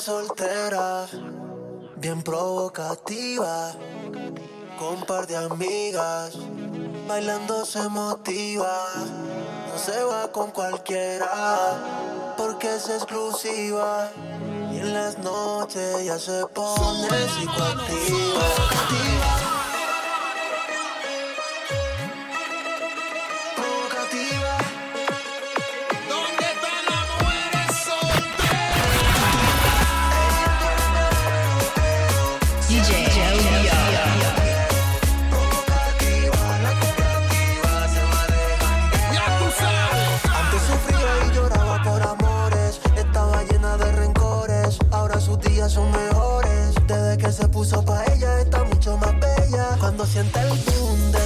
Soltera, bien provocativa, con par de amigas, bailando se motiva, no se va con cualquiera, porque es exclusiva. Y en las noches ya se pone psicoactiva. sienta el boom de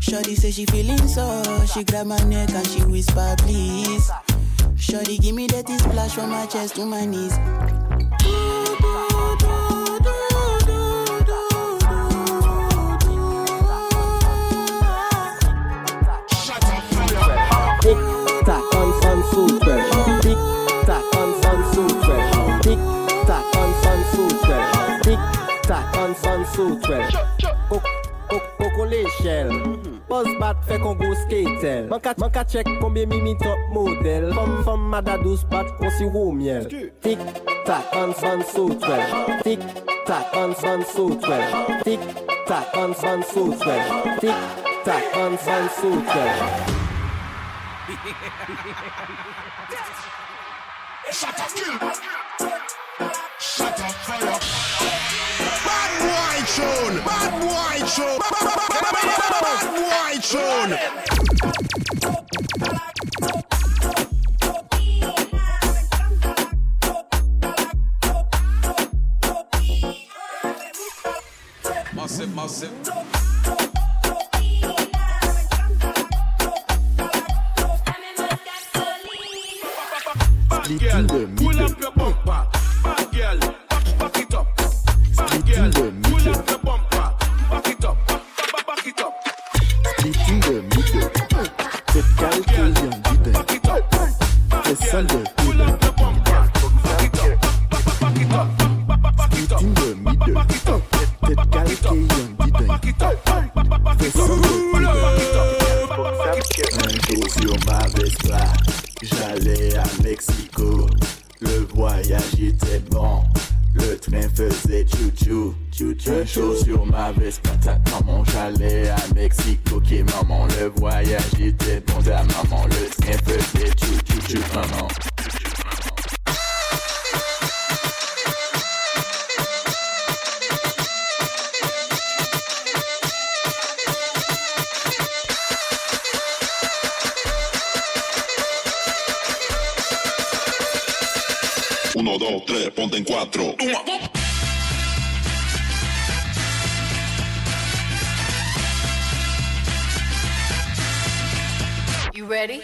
Shorty say she feeling so. She grab my neck and she whisper, please. Shorty give me that splash from my chest to my knees. Tic tac on son super, on on on. Coco l'échelle. Mhm. Buzz bat fait qu'on go skatel. Man ka, man ka check combien mimi top model. Femme femme mada douce bat qu'on si roux miel. Tic tac on sun sutre. Tic tac on sun sutre. Tic tac on sun sutre. Tic tac on sun sutre. Shut up, kill. Shut up, fire. Bad boy tune. Bad boy tune. Boy tune. Massive, massive. Girl, pull up your bumper. Bad girl, back, back it up. Bad girl, Ponte en. You ready?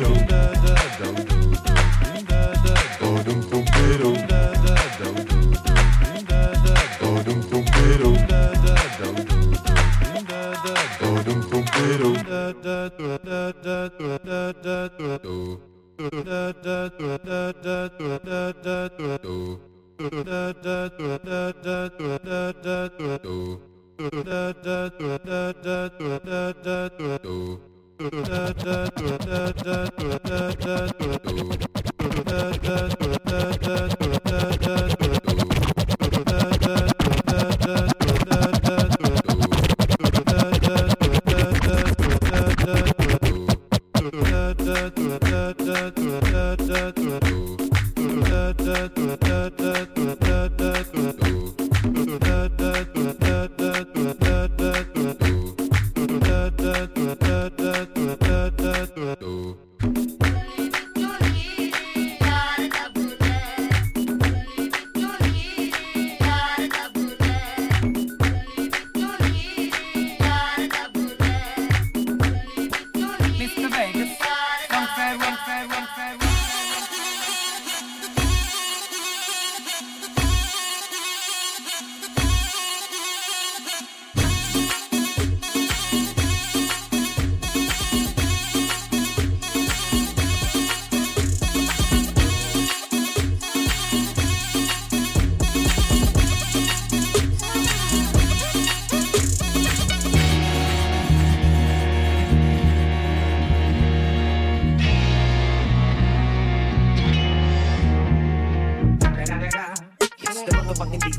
You.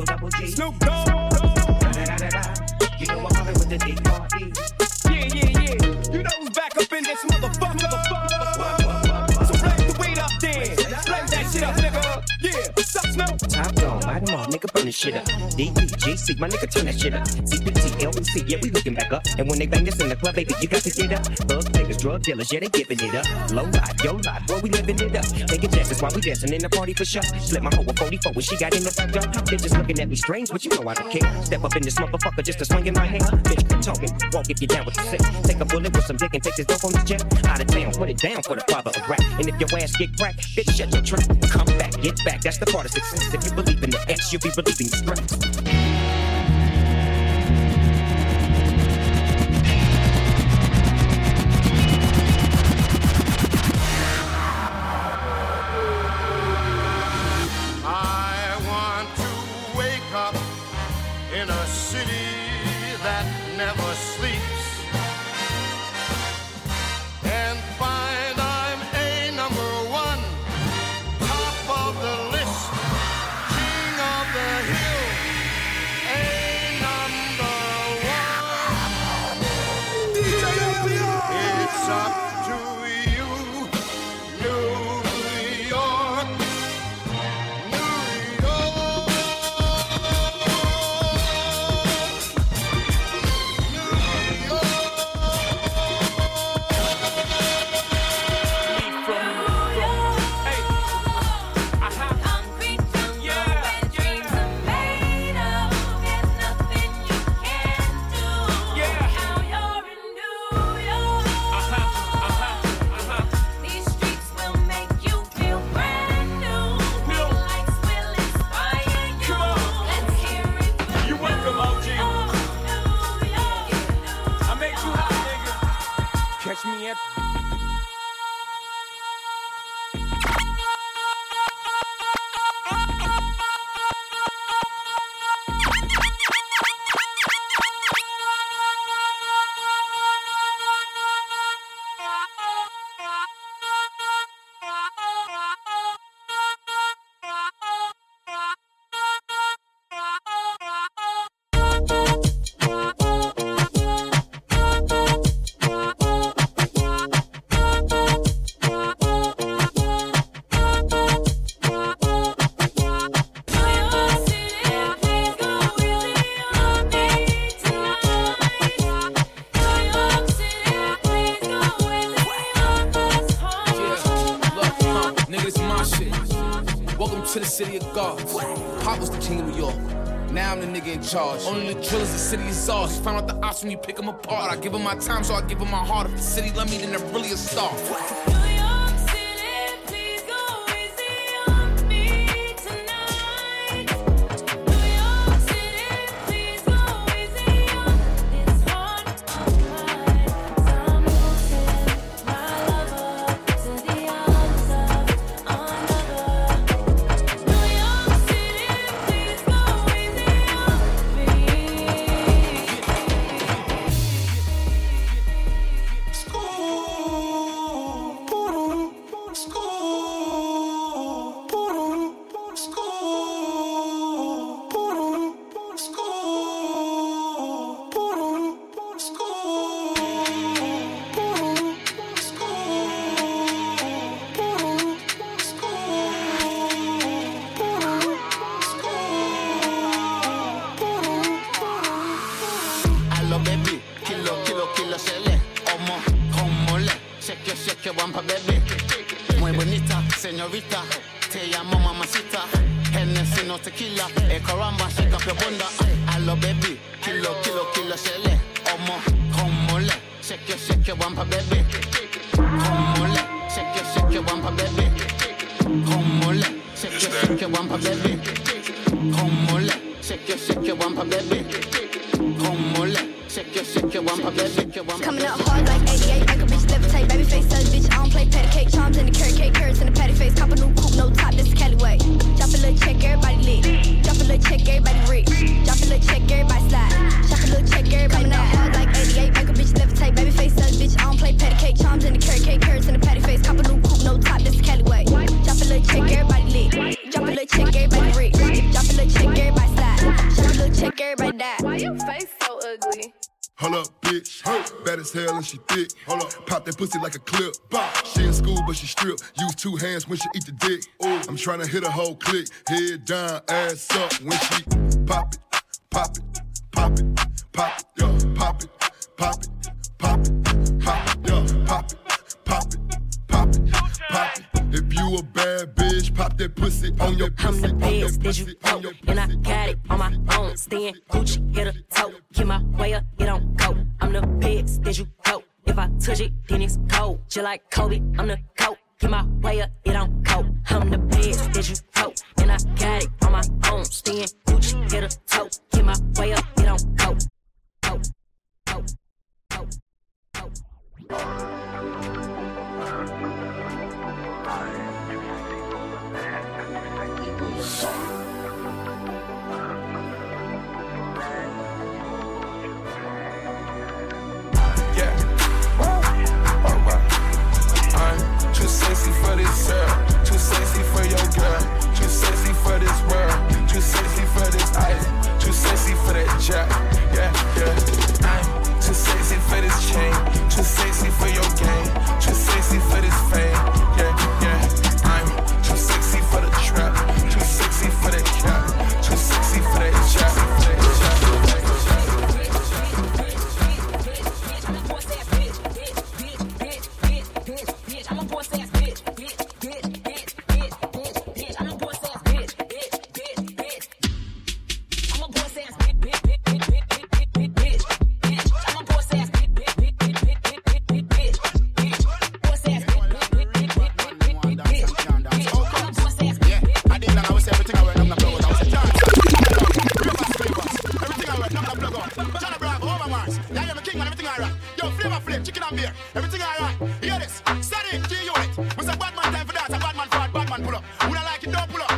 Double G. Snoop Dogg. You know I'm rolling with the D.R.E. this shit up. DPGC, my nigga, turn that shit up. CPT, LBC, yeah, we looking back up. And when they bang this in the club, baby, you got to get up. Bug niggas, drug dealers, yeah, they giving it up. Low life, yo life, boy, we living it up. Taking chances while we dancing in the party for sure. Slip my hoe with 44 when she got in the back door. Bitches looking at me strange, but you know I don't care. Step up in this motherfucker just to swing in my hand. Bitch, quit talking, walk if you down with the sick. Take a bullet with some dick and take this dope on this jet. Out of town, put it down for the father of rap. And if your ass get cracked, bitch, shut your trap. Come back, get back, that's the part of success. If you believe in the X, you'll be relieving the charge. Only the drillers, the city is ours. Found out the ops when you pick them apart. I give them my time, so I give them my heart. If the city love me, then they're really a star. shake your wampa, baby. Come on, shake your shake your wampa, baby. Come on, shake your shake your wampa, baby. Coming up. and she thick. Hold up. Pop that pussy like a clip. Bop. She in school, but she strip. Use two hands when she eat the dick. Ooh. I'm trying to hit a whole click. Head down, ass up when she pop it, pop it, pop it, pop it, yo, pop it, pop it, pop it, pop it, yo, pop it, pop it, pop it, pop it. If you a bad bitch, pop that pussy on your I'm the pussy, on your pussy, and I got it on my own. Staying Gucci, hit a like Kobe. I'm the coach. Come on, flip, chicken and beer. Everything alright. Hear this. Steady, G unit. We say bad man time for that. A bad man fraud, bad man pull up. Who don't like it, don't pull up.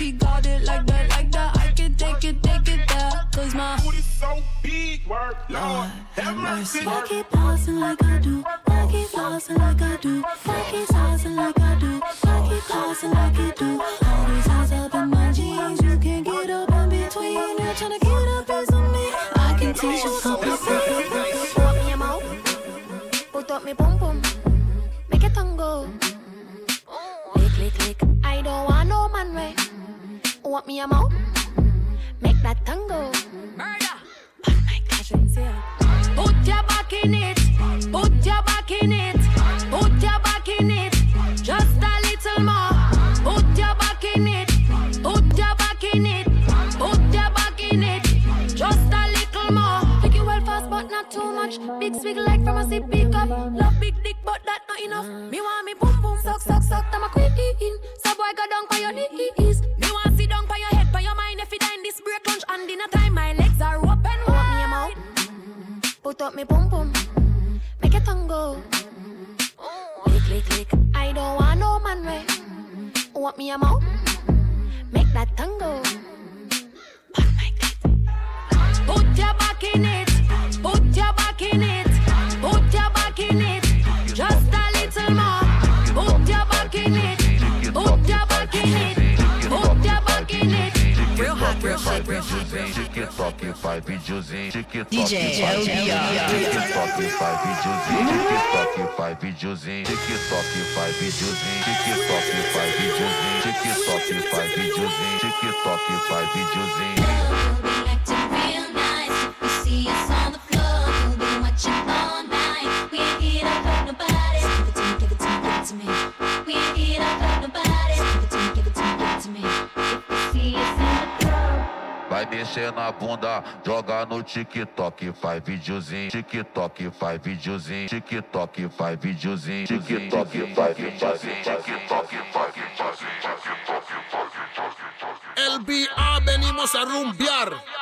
he got it like that, like that. I can take it, take it there. Cause my booty so big, work, Lord, have uh, mercy. I keep bouncing like I do. I keep bouncing like I do. I keep bouncing like I do. I keep bouncing like I do. All these eyes up in my jeans. You can't get up in between. You're trying to get up as me. I can teach you something. Put me in my Put up me bum Want me a mouth? Make that tango. Murder. Put your back in it. Put your back in it. Put your back in it. Just a little more. Put your back in it. Put your back in it. Put your back in it. Just a little more. Take you well fast, but not too much. Big swig like from a sip pick up. Love big dick, but that not enough. Me want me boom boom suck suck suck. I'm a queen. So boy go down by your knees. Put up me pum pum. Make it tango. Lick lick lick. I don't want no man way. Want me a mouth? Make that tango. Oh Put your back in it. Put your back in it. Put your back in it. Just a little more. Put your back in it. Put your back in it. Real hot, real hot, real hot, real hot. TikTok faz videozinho, TikTok DJ faz LBR. TikTok faz videozinho, TikTok faz videozinho, TikTok faz videozinho, TikTok faz videozinho, TikTok faz videozinho, TikTok faz videozinho. Mexer na bunda, joga no TikTok, faz videozinho, TikTok faz videozinho, TikTok faz videozinho, TikTok faz videozinho, TikTok faz LBA venimos a rumbear.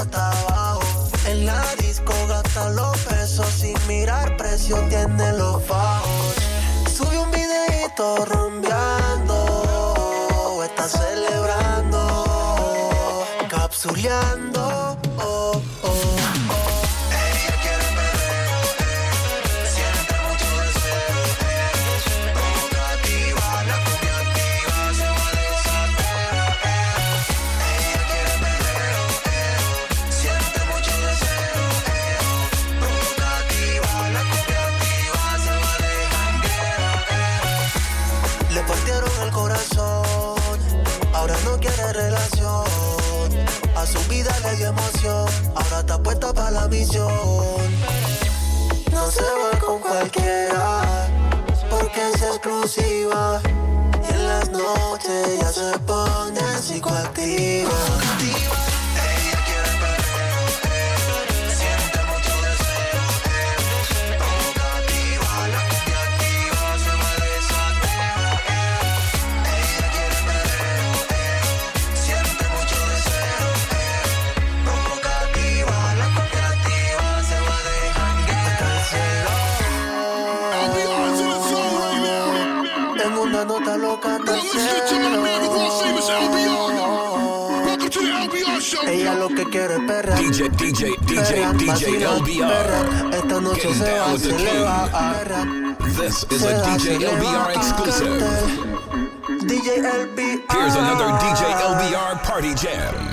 Hasta abajo. En la disco gasta los pesos, sin mirar precio tiene los bajos. Sube un videito rumbeando, está celebrando, capsuleando. Ahora está puesta para la misión. No se va con cualquiera, porque es exclusiva. DJ, DJ, DJ, DJ LBR. Esta noche Getting se down va, with the se le va ah, king. This is a DJ LBR ah, exclusive. DJ LBR. Here's another DJ LBR party jam.